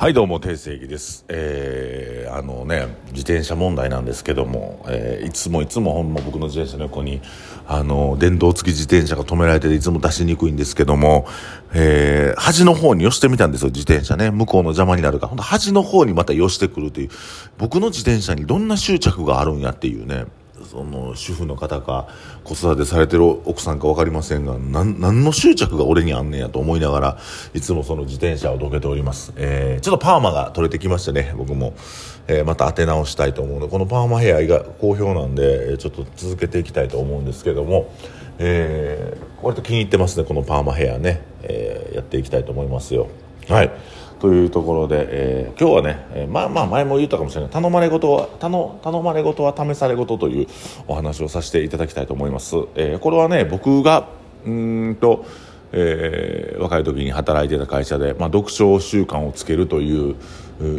はいどうも定世紀です。えー、あのね自転車問題なんですけども、えー、いつもいつもほんま僕の自転車の横にあの電動付き自転車が止められてていつも出しにくいんですけども、えー、端の方に寄してみたんですよ自転車ね。向こうの邪魔になるから。ほんと端の方にまた寄してくるという僕の自転車にどんな執着があるんやっていうね。その主婦の方か子育てされてる奥さんか分かりませんが何の執着が俺にあんねんやと思いながらいつもその自転車をどけております、えー、ちょっとパーマが取れてきましてね僕も、えー、また当て直したいと思うの。でこのパーマヘアが好評なんでちょっと続けていきたいと思うんですけども、えー、割と気に入ってますねこのパーマヘアね、えー、やっていきたいと思いますよ。はい。というところで、えー、今日はね、えー、まあまあ前も言ったかもしれない。頼まれ事は頼頼まれ事は試され事というお話をさせていただきたいと思います、えー、これはね僕がうんと、えー、若い時に働いてた会社で、まあ、読書習慣をつけるという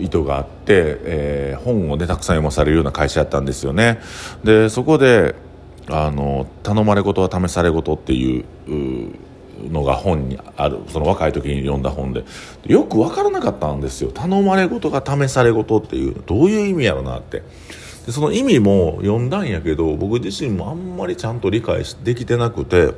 意図があって、えー、本をねたくさん読まされるような会社やったんですよね。でそこであの頼まれ事は試され事っていうのが本にあるその若い時に読んだ本で。よく分からなかったんですよ。頼まれ事が試され事っていうどういう意味やろなって。でその意味も読んだんやけど僕自身もあんまりちゃんと理解できてなくて。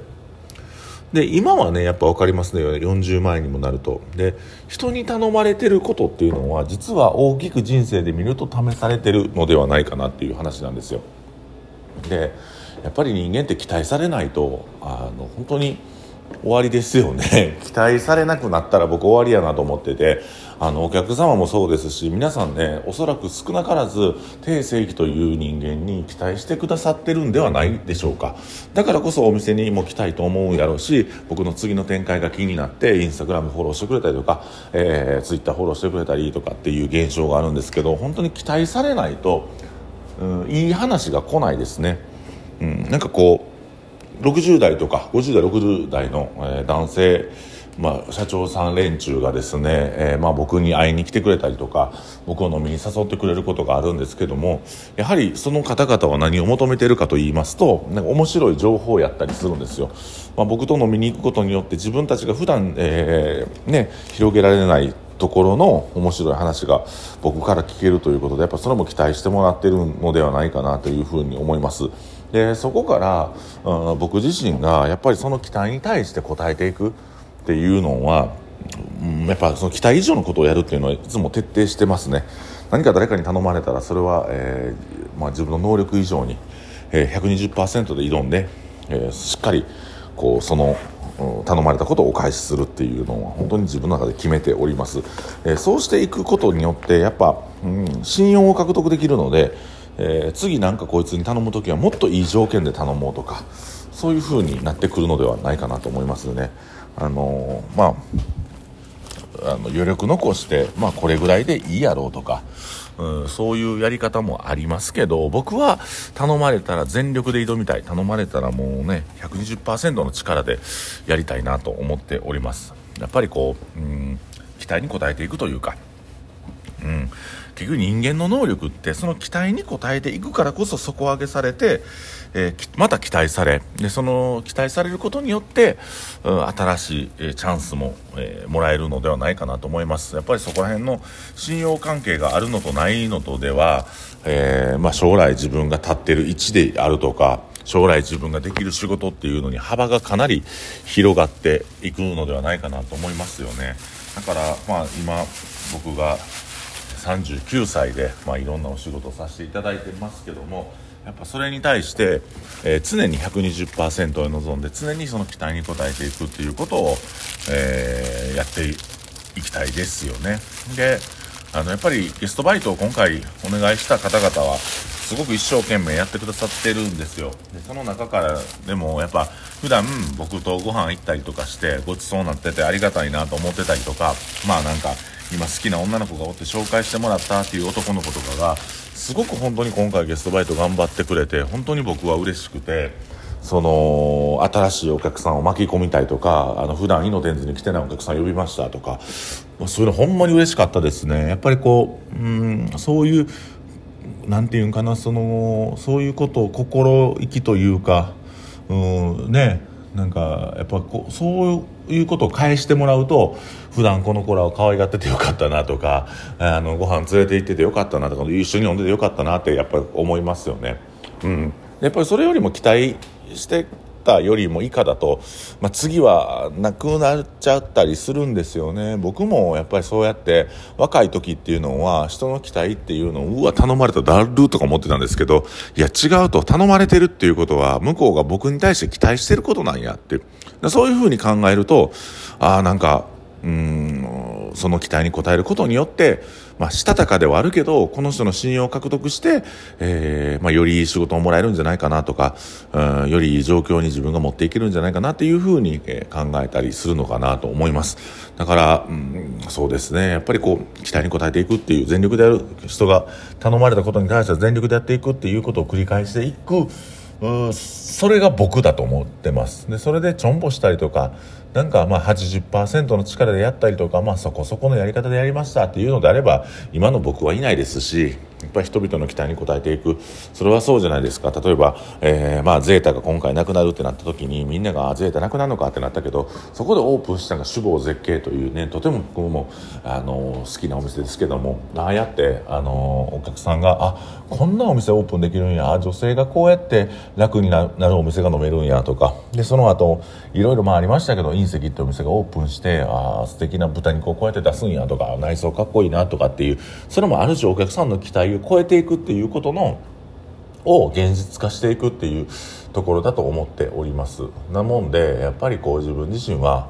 で今はねやっぱ分かりますね。40万円にもなると。で人に頼まれてることっていうのは実は大きく人生で見ると試されてるのではないかなっていう話なんですよ。でやっぱり人間って期待されないとあの本当に終わりですよね。期待されなくなったら僕終わりやなと思ってて。あのお客様もそうですし皆さんねおそらく少なからず定世紀という人間に期待してくださってるんではないでしょうか。だからこそお店にも来たいと思うやろうし僕の次の展開が気になってインスタグラムフォローしてくれたりとか、えー、ツイッターフォローしてくれたりとかっていう現象があるんですけど本当に期待されないと、うん、いい話が来ないですね、うん、なんかこう60代とか50代60代の、男性まあ、社長さん連中がですね、えー、まあ、僕に会いに来てくれたりとか僕を飲みに誘ってくれることがあるんですけどもやはりその方々は何を求めているかと言いますとなんか面白い情報をやったりするんですよ、まあ、僕と飲みに行くことによって自分たちが普段、えー、ね広げられないところの面白い話が僕から聞けるということでやっぱそれも期待してもらっているのではないかなというふうに思います。でそこから、うん、僕自身がやっぱりその期待に対して応えていくっていうのは、うん、やっぱその期待以上のことをやるっていうのはいつも徹底してますね。何か誰かに頼まれたらそれは、えーまあ、自分の能力以上に、えー、120%で挑んで、えー、しっかりこうその頼まれたことをお返しするっていうのは本当に自分の中で決めております、えー、そうしていくことによってやっぱ、うん、信用を獲得できるので、えー、次なんかこいつに頼む時はもっといい条件で頼もうとかそういう風になってくるのではないかなと思いますね。あのー、まああの余力残して、まあ、これぐらいでいいやろうとか、うん、そういうやり方もありますけど僕は頼まれたら全力で挑みたい。頼まれたらもうね120%の力でやりたいなと思っております。やっぱりこう、うん、期待に応えていくというか、うん、局人間の能力ってその期待に応えていくからこそ底上げされて、えー、また期待されでその期待されることによって、うん、新しい、えー、チャンスも、えー、もらえるのではないかなと思います。やっぱりそこら辺の信用関係があるのとないのとでは、えまあ、将来自分が立ってる位置であるとか将来自分ができる仕事っていうのに幅がかなり広がっていくのではないかなと思いますよね。だからまあ今僕が39歳で、まあ、いろんなお仕事をさせていただいてますけどもやっぱそれに対して、えー、常に120%を望んで常にその期待に応えていくっていうことを、えー、やっていきたいですよね。であのやっぱりゲストバイトを今回お願いした方々はすごく一生懸命やってくださってるんですよ。でその中からでもやっぱ普段僕とご飯行ったりとかしてごちそうになっててありがたいなと思ってたりとかまあなんか今好きな女の子がおって紹介してもらったっていう男の子とかがすごく本当に今回ゲストバイト頑張ってくれて本当に僕は嬉しくてその新しいお客さんを巻き込みたいとかあの普段イノテンズに来てないお客さん呼びましたとかそういうのほんまに嬉しかったですね。やっぱりこううんそういうなんていうんかなそのそういうことを心意気というかうんね。なんかやっぱこうそういうことを返してもらうと普段この子らを可愛がっててよかったなとかあのご飯連れて行っててよかったなとか一緒に飲んでてよかったなってやっぱり思いますよね。うん、やっぱりそれよりも期待してたよりも以下だと、まあ、次はなくなっちゃったりするんですよね。僕もやっぱりそうやって若い時っていうのは人の期待っていうのをうわ頼まれただるとか思ってたんですけどいや違うと頼まれてるっていうことは向こうが僕に対して期待してることなんやって。そういうふうに考えるとああなんかうんその期待に応えることによって、まあ、したたかではあるけどこの人の信用を獲得して、えーまあ、よりいい仕事をもらえるんじゃないかなとかうんよりいい状況に自分が持っていけるんじゃないかなっていうふうに、考えたりするのかなと思います。だから、うん、そうですね。やっぱりこう期待に応えていくっていう全力でやる人が頼まれたことに対しては全力でやっていくっていうことを繰り返していくそれが僕だと思ってます。でそれでちょんぼしたりとかなんかまあ80%の力でやったりとか、まあ、そこそこのやり方でやりましたっていうのであれば今の僕はいないですしやっぱり人々の期待に応えていく。それはそうじゃないですか。例えば、えー、まあゼータが今回なくなるってなった時にみんながゼータなくなるのかってなったけどそこでオープンしたのが首謀絶景というねとても僕もあの好きなお店ですけどもああやってあのお客さんがあこんなお店オープンできるんや。女性がこうやって楽になるお店が飲めるんや。とか。でその後いろいろまあありましたけど隕石ってお店がオープンしてあ素敵な豚肉をこうやって出すんや。とか。内装かっこいいな。とかっていう。それもある種お客さんの期待を超えていくっていうことのを現実化していくっていうところだと思っております。なもんでやっぱりこう自分自身は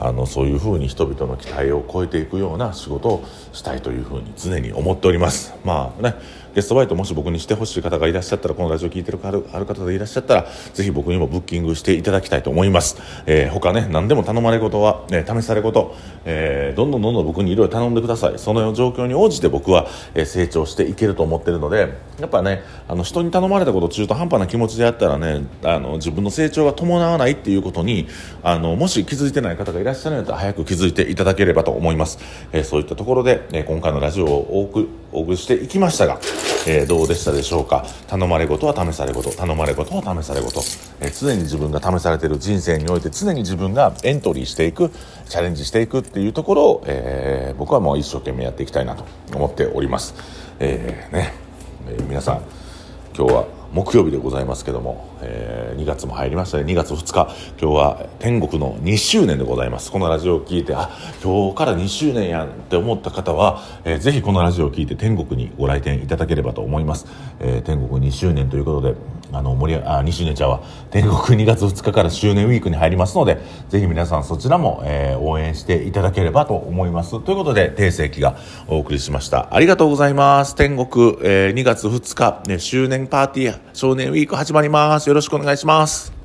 あのそういうふうに人々の期待を超えていくような仕事をしたいというふうに常に思っております。まあねゲストバイトもし僕にしてほしい方がいらっしゃったらこのラジオ聞いてるあるある方でいらっしゃったらぜひ僕にもブッキングしていただきたいと思います、えー、他ね何でも頼まれ事は、ね、試され事、えー、どんどんどんどん僕にいろいろ頼んでください。その状況に応じて僕は、え、成長していけると思ってるのでやっぱねあの人に頼まれたこと中途半端な気持ちでやったらねあの自分の成長が伴わないっていうことにあのもし気づいてない方がいらっしゃるんだったら早く気づいていただければと思います、えー、そういったところで、え、今回のラジオをお送りしていきましたが、えー、どうでしたでしょうか？頼まれごとは試され事。頼まれごとは試され事、えー、常に自分が試されている人生において常に自分がエントリーしていくチャレンジしていくっていうところを、えー、僕はもう一生懸命やっていきたいなと思っております、えー、ね、え、皆さん今日は木曜日でございますけども、えー、2月も入りましたね。2月2日今日は天国の2周年でございます。このラジオを聞いてあ今日から2周年やんって思った方は、えー、ぜひこのラジオを聞いて天国にご来店いただければと思います、えー、天国2周年ということであの盛りあ2周年茶は天国2月2日から周年ウィークに入りますのでぜひ皆さんそちらも、えー、応援していただければと思います。ということで定世紀がお送りしました。ありがとうございます。天国、えー、2月2日、ね、周年パーティー少年ウィーク始まります。よろしくお願いします。